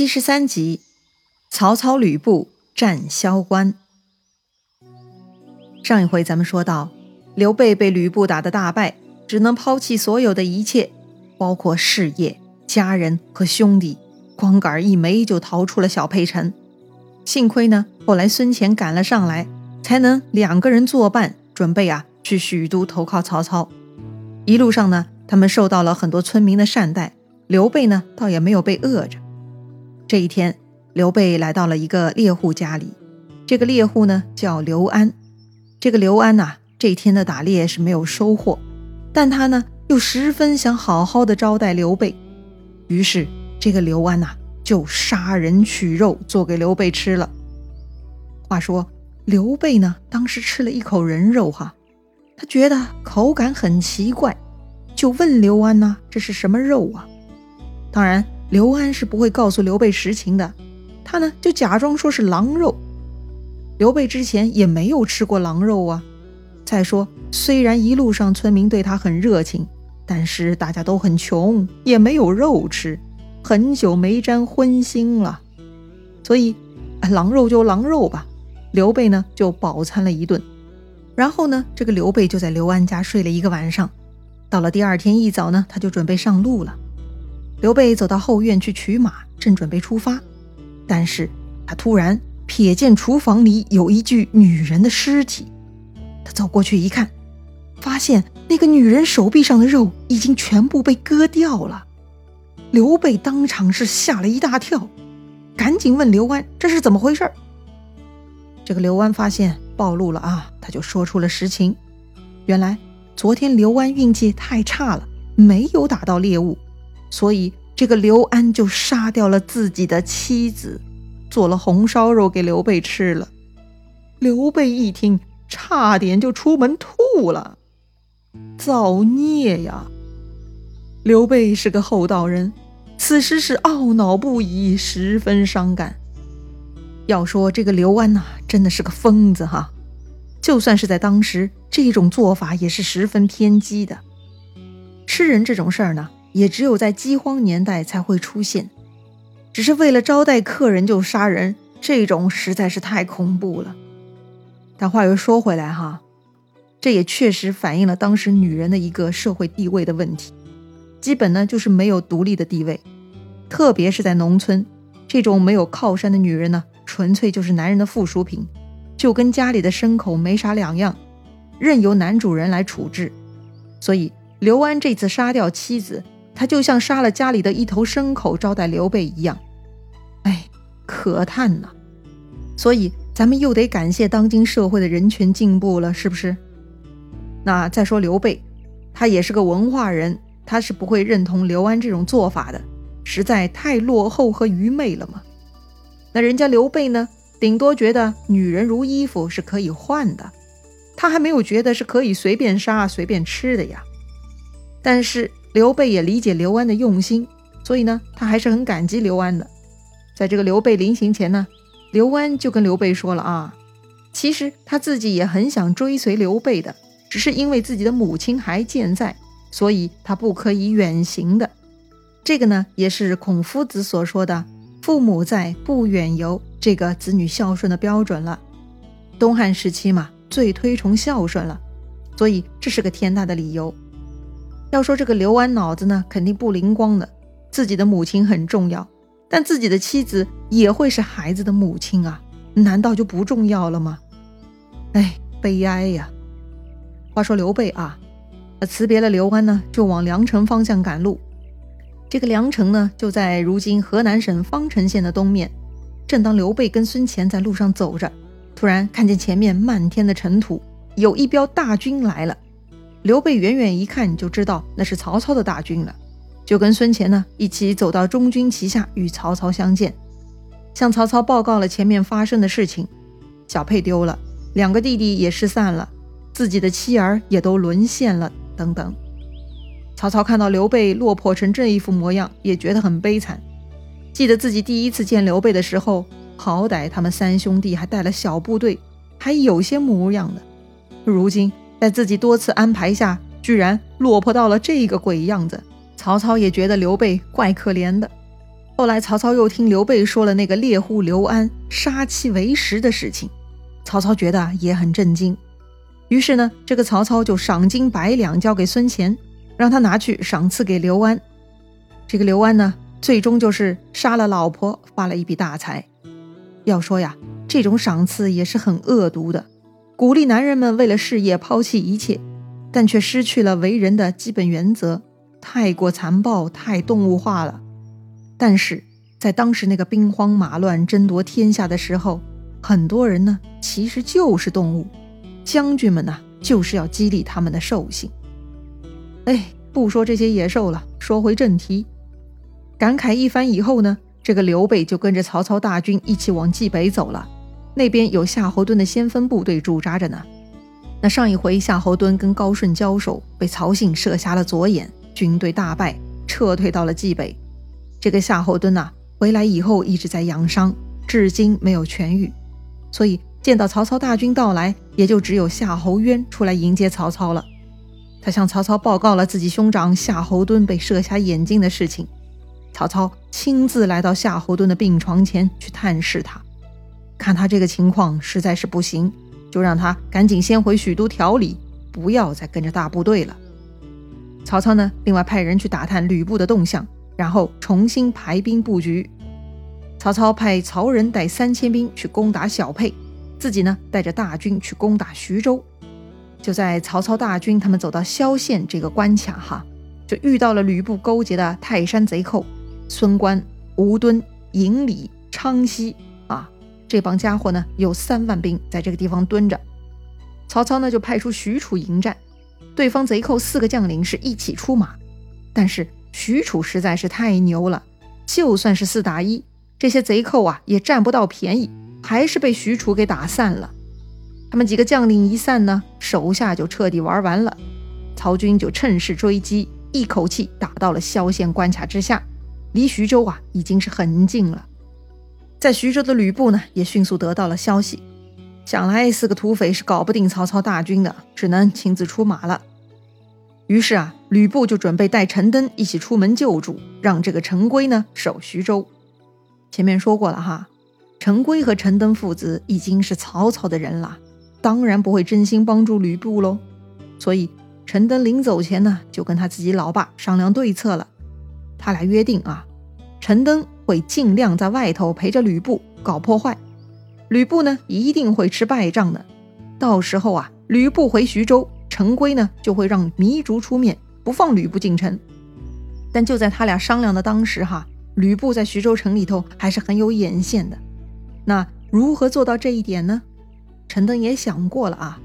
七十三集，曹操吕布战萧关。上一回咱们说到，刘备被吕布打得大败，只能抛弃所有的一切，包括事业、家人和兄弟，光杆一枚就逃出了小沛城。幸亏呢，后来孙乾赶了上来，才能两个人作伴，准备啊去许都投靠曹操。一路上呢，他们受到了很多村民的善待，刘备呢倒也没有被饿着。这一天，刘备来到了一个猎户家里。这个猎户呢叫刘安。这个刘安呐，这一天的打猎是没有收获，但他呢又十分想好好的招待刘备。于是，这个刘安呐就杀人取肉做给刘备吃了。话说，刘备呢当时吃了一口人肉，哈，他觉得口感很奇怪，就问刘安呐：“这是什么肉啊？”当然。刘安是不会告诉刘备实情的，他呢就假装说是狼肉。刘备之前也没有吃过狼肉啊。再说，虽然一路上村民对他很热情，但是大家都很穷，也没有肉吃，很久没沾荤腥了。所以，狼肉就狼肉吧。刘备呢就饱餐了一顿，然后呢，这个刘备就在刘安家睡了一个晚上。到了第二天一早呢，他就准备上路了。刘备走到后院去取马，正准备出发，但是他突然瞥见厨房里有一具女人的尸体。他走过去一看，发现那个女人手臂上的肉已经全部被割掉了。刘备当场是吓了一大跳，赶紧问刘安：“这是怎么回事？”这个刘安发现暴露了啊，他就说出了实情。原来昨天刘安运气太差了，没有打到猎物。所以，这个刘安就杀掉了自己的妻子，做了红烧肉给刘备吃了。刘备一听，差点就出门吐了，造孽呀！刘备是个厚道人，此时是懊恼不已，十分伤感。要说这个刘安呐，真的是个疯子哈！就算是在当时，这种做法也是十分偏激的。吃人这种事儿呢？也只有在饥荒年代才会出现，只是为了招待客人就杀人，这种实在是太恐怖了。但话又说回来哈，这也确实反映了当时女人的一个社会地位的问题，基本呢就是没有独立的地位，特别是在农村，这种没有靠山的女人呢，纯粹就是男人的附属品，就跟家里的牲口没啥两样，任由男主人来处置。所以刘安这次杀掉妻子。他就像杀了家里的一头牲口招待刘备一样，哎，可叹呐！所以咱们又得感谢当今社会的人权进步了，是不是？那再说刘备，他也是个文化人，他是不会认同刘安这种做法的，实在太落后和愚昧了嘛。那人家刘备呢，顶多觉得女人如衣服是可以换的，他还没有觉得是可以随便杀随便吃的呀。但是。刘备也理解刘安的用心，所以呢，他还是很感激刘安的。在这个刘备临行前呢，刘安就跟刘备说了啊，其实他自己也很想追随刘备的，只是因为自己的母亲还健在，所以他不可以远行的。这个呢，也是孔夫子所说的“父母在，不远游”这个子女孝顺的标准了。东汉时期嘛，最推崇孝顺了，所以这是个天大的理由。要说这个刘安脑子呢，肯定不灵光的。自己的母亲很重要，但自己的妻子也会是孩子的母亲啊，难道就不重要了吗？哎，悲哀呀！话说刘备啊，他辞别了刘安呢，就往梁城方向赶路。这个梁城呢，就在如今河南省方城县的东面。正当刘备跟孙乾在路上走着，突然看见前面漫天的尘土，有一彪大军来了。刘备远远一看就知道那是曹操的大军了，就跟孙乾呢一起走到中军旗下与曹操相见，向曹操报告了前面发生的事情。小沛丢了，两个弟弟也失散了，自己的妻儿也都沦陷了，等等。曹操看到刘备落魄成这一副模样，也觉得很悲惨。记得自己第一次见刘备的时候，好歹他们三兄弟还带了小部队，还有些模样的，如今。在自己多次安排下，居然落魄到了这个鬼样子。曹操也觉得刘备怪可怜的。后来曹操又听刘备说了那个猎户刘安杀妻为食的事情，曹操觉得也很震惊。于是呢，这个曹操就赏金百两交给孙乾，让他拿去赏赐给刘安。这个刘安呢，最终就是杀了老婆，发了一笔大财。要说呀，这种赏赐也是很恶毒的，鼓励男人们为了事业抛弃一切，但却失去了为人的基本原则，太过残暴，太动物化了。但是在当时那个兵荒马乱、争夺天下的时候，很多人呢其实就是动物，将军们呢就是要激励他们的兽性。哎，不说这些野兽了，说回正题，感慨一番以后呢。这个刘备就跟着曹操大军一起往冀北走了，那边有夏侯惇的先锋部队驻扎着呢。那上一回夏侯惇跟高顺交手，被曹信射瞎了左眼，军队大败，撤退到了冀北。这个夏侯惇呐，回来以后一直在养伤，至今没有痊愈。所以见到曹操大军到来，也就只有夏侯渊出来迎接曹操了。他向曹操报告了自己兄长夏侯惇被射瞎眼睛的事情。曹操亲自来到夏侯惇的病床前去探视他，看他这个情况实在是不行，就让他赶紧先回许都调理，不要再跟着大部队了。曹操呢，另外派人去打探吕布的动向，然后重新排兵布局。曹操派曹仁带三千兵去攻打小沛，自己呢带着大军去攻打徐州。就在曹操大军他们走到萧县这个关卡哈，就遇到了吕布勾结的泰山贼寇。孙关、吴敦、尹礼、昌西，这帮家伙呢有三万兵在这个地方蹲着。曹操呢就派出许褚迎战，对方贼寇四个将领是一起出马，但是许褚实在是太牛了，就算是四打一，这些贼寇啊也占不到便宜，还是被许褚给打散了。他们几个将领一散呢，手下就彻底玩完了。曹军就趁势追击，一口气打到了萧县关卡之下。离徐州啊，已经是很近了。在徐州的吕布呢，也迅速得到了消息，想来四个土匪是搞不定曹操大军的，只能亲自出马了。于是啊，吕布就准备带陈登一起出门救助，让这个陈规呢守徐州。前面说过了哈，陈规和陈登父子已经是曹操的人了，当然不会真心帮助吕布喽。所以陈登临走前呢，就跟他自己老爸商量对策了。他俩约定啊，陈登会尽量在外头陪着吕布搞破坏，吕布呢一定会吃败仗的。到时候啊，吕布回徐州，陈规呢就会让糜竺出面，不放吕布进城。但就在他俩商量的当时哈，吕布在徐州城里头还是很有眼线的。那如何做到这一点呢？陈登也想过了啊，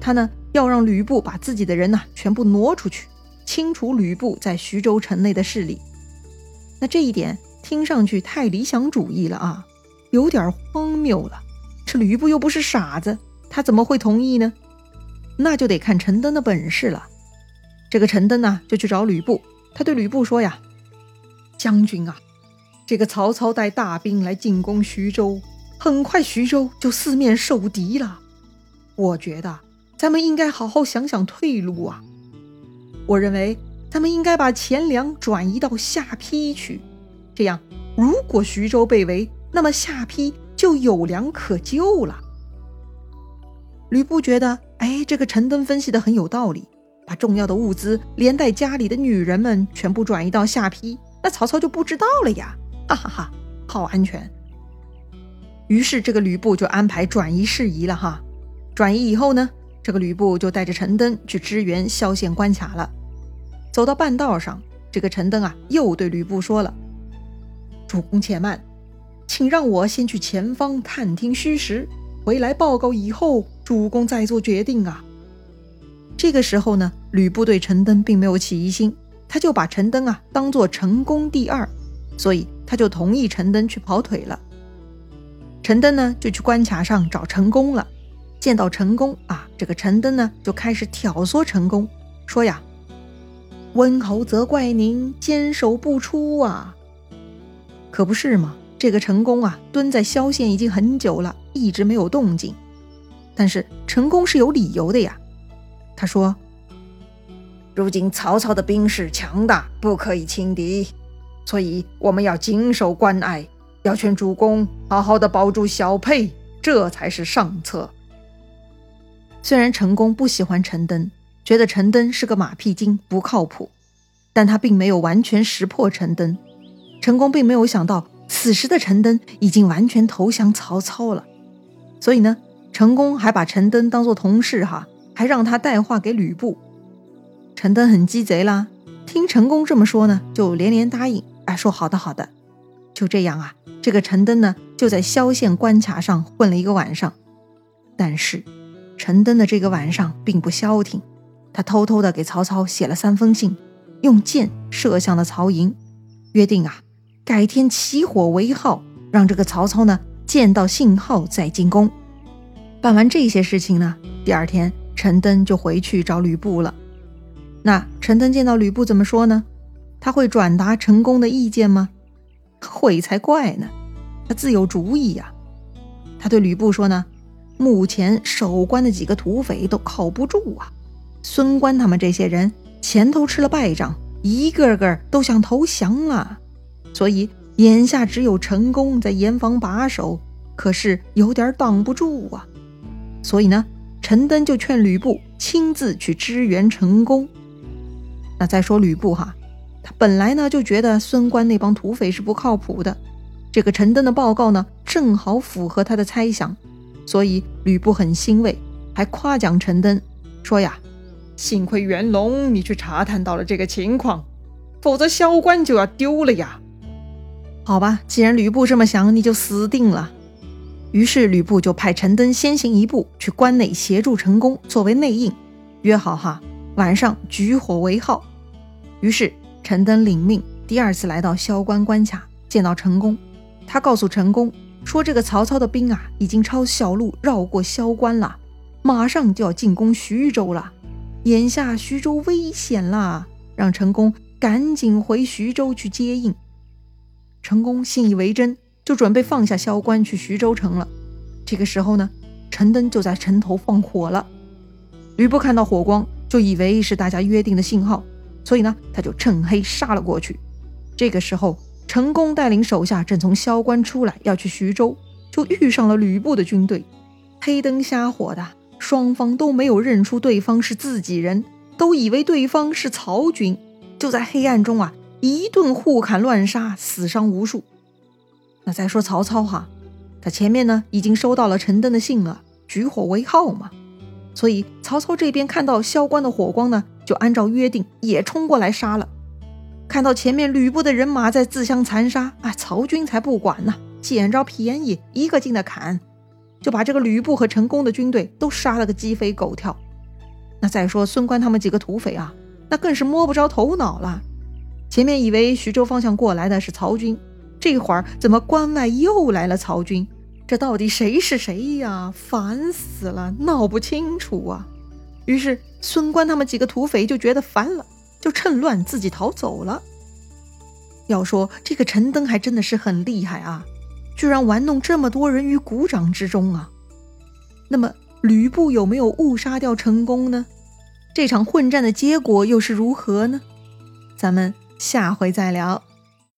他呢要让吕布把自己的人呢全部挪出去。清除吕布在徐州城内的势力，那这一点听上去太理想主义了啊，有点荒谬了。这吕布又不是傻子，他怎么会同意呢？那就得看陈登的本事了。这个陈登呢，就去找吕布，他对吕布说呀：“将军啊，这个曹操带大兵来进攻徐州，很快徐州就四面受敌了。我觉得咱们应该好好想想退路啊。”我认为咱们应该把钱粮转移到下邳去，这样如果徐州被围，那么下邳就有粮可救了。吕布觉得，哎，这个陈登分析的很有道理，把重要的物资连带家里的女人们全部转移到下邳，那曹操就不知道了呀！哈哈哈，好安全。于是这个吕布就安排转移事宜了哈。转移以后呢？这个吕布就带着陈登去支援萧县关卡了。走到半道上，这个陈登啊，又对吕布说了：“主公且慢，请让我先去前方探听虚实，回来报告以后，主公再做决定啊。”这个时候呢，吕布对陈登并没有起疑心，他就把陈登啊当做成功第二，所以他就同意陈登去跑腿了。陈登呢，就去关卡上找陈宫了。见到陈宫啊，这个陈登呢就开始挑唆陈宫，说呀：“温侯责怪您坚守不出啊，可不是吗？这个陈宫啊蹲在萧县已经很久了，一直没有动静。但是陈宫是有理由的呀，他说：如今曹操的兵势强大，不可以轻敌。所以我们要谨守关隘，要劝主公好好的保住小沛，这才是上策。虽然陈宫不喜欢陈登，觉得陈登是个马屁精，不靠谱，但他并没有完全识破陈登。陈宫并没有想到，此时的陈登已经完全投降曹操了，所以呢，陈宫还把陈登当做同事哈，还让他带话给吕布。陈登很鸡贼啦，听陈宫这么说呢，就连连答应。哎，说好的好的，就这样啊。这个陈登呢，就在萧县关卡上混了一个晚上。但是，陈登的这个晚上并不消停，他偷偷的给曹操写了三封信，用箭射向了曹营，约定啊，改天起火为号，让这个曹操呢见到信号再进攻。办完这些事情呢，第二天陈登就回去找吕布了。那陈登见到吕布怎么说呢？他会转达陈宫的意见吗？会才怪呢！他自有主意呀。他对吕布说呢：“目前守关的几个土匪都靠不住啊，孙关他们这些人前头吃了败仗，一个个都想投降了，所以眼下只有陈宫在严防把守，可是有点挡不住啊。所以呢，陈登就劝吕布亲自去支援陈宫。那再说吕布哈。”他本来呢就觉得孙关那帮土匪是不靠谱的，这个陈登的报告呢正好符合他的猜想，所以吕布很欣慰，还夸奖陈登说呀：“幸亏袁龙你去查探到了这个情况，否则萧关就要丢了呀。”好吧，既然吕布这么想，你就死定了。于是吕布就派陈登先行一步去关内协助陈宫，作为内应，约好哈晚上举火为号。于是。陈登领命，第二次来到萧关关卡，见到陈宫。他告诉陈宫说：“这个曹操的兵啊，已经抄小路绕过萧关了，马上就要进攻徐州了。眼下徐州危险了，让陈宫赶紧回徐州去接应。”陈宫信以为真，就准备放下萧关去徐州城了。这个时候呢，陈登就在城头放火了。吕布看到火光，就以为是大家约定的信号。所以呢，他就趁黑杀了过去。这个时候，陈宫带领手下正从萧关出来，要去徐州，就遇上了吕布的军队。黑灯瞎火的，双方都没有认出对方是自己人，都以为对方是曹军。就在黑暗中啊，一顿互砍乱杀，死伤无数。那再说曹操哈，他前面呢已经收到了陈登的信了，举火为号嘛。所以曹操这边看到萧关的火光呢，就按照约定也冲过来杀了。看到前面吕布的人马在自相残杀，啊，曹军才不管呢，捡着便宜一个劲的砍，就把这个吕布和陈宫的军队都杀了个鸡飞狗跳。那再说孙关他们几个土匪啊，那更是摸不着头脑了。前面以为徐州方向过来的是曹军，这会儿怎么关外又来了曹军？这到底谁是谁呀？烦死了，闹不清楚啊！于是孙关他们几个土匪就觉得烦了，就趁乱自己逃走了。要说这个陈登还真的是很厉害啊，居然玩弄这么多人于股掌之中啊！那么吕布有没有误杀掉陈宫呢？这场混战的结果又是如何呢？咱们下回再聊。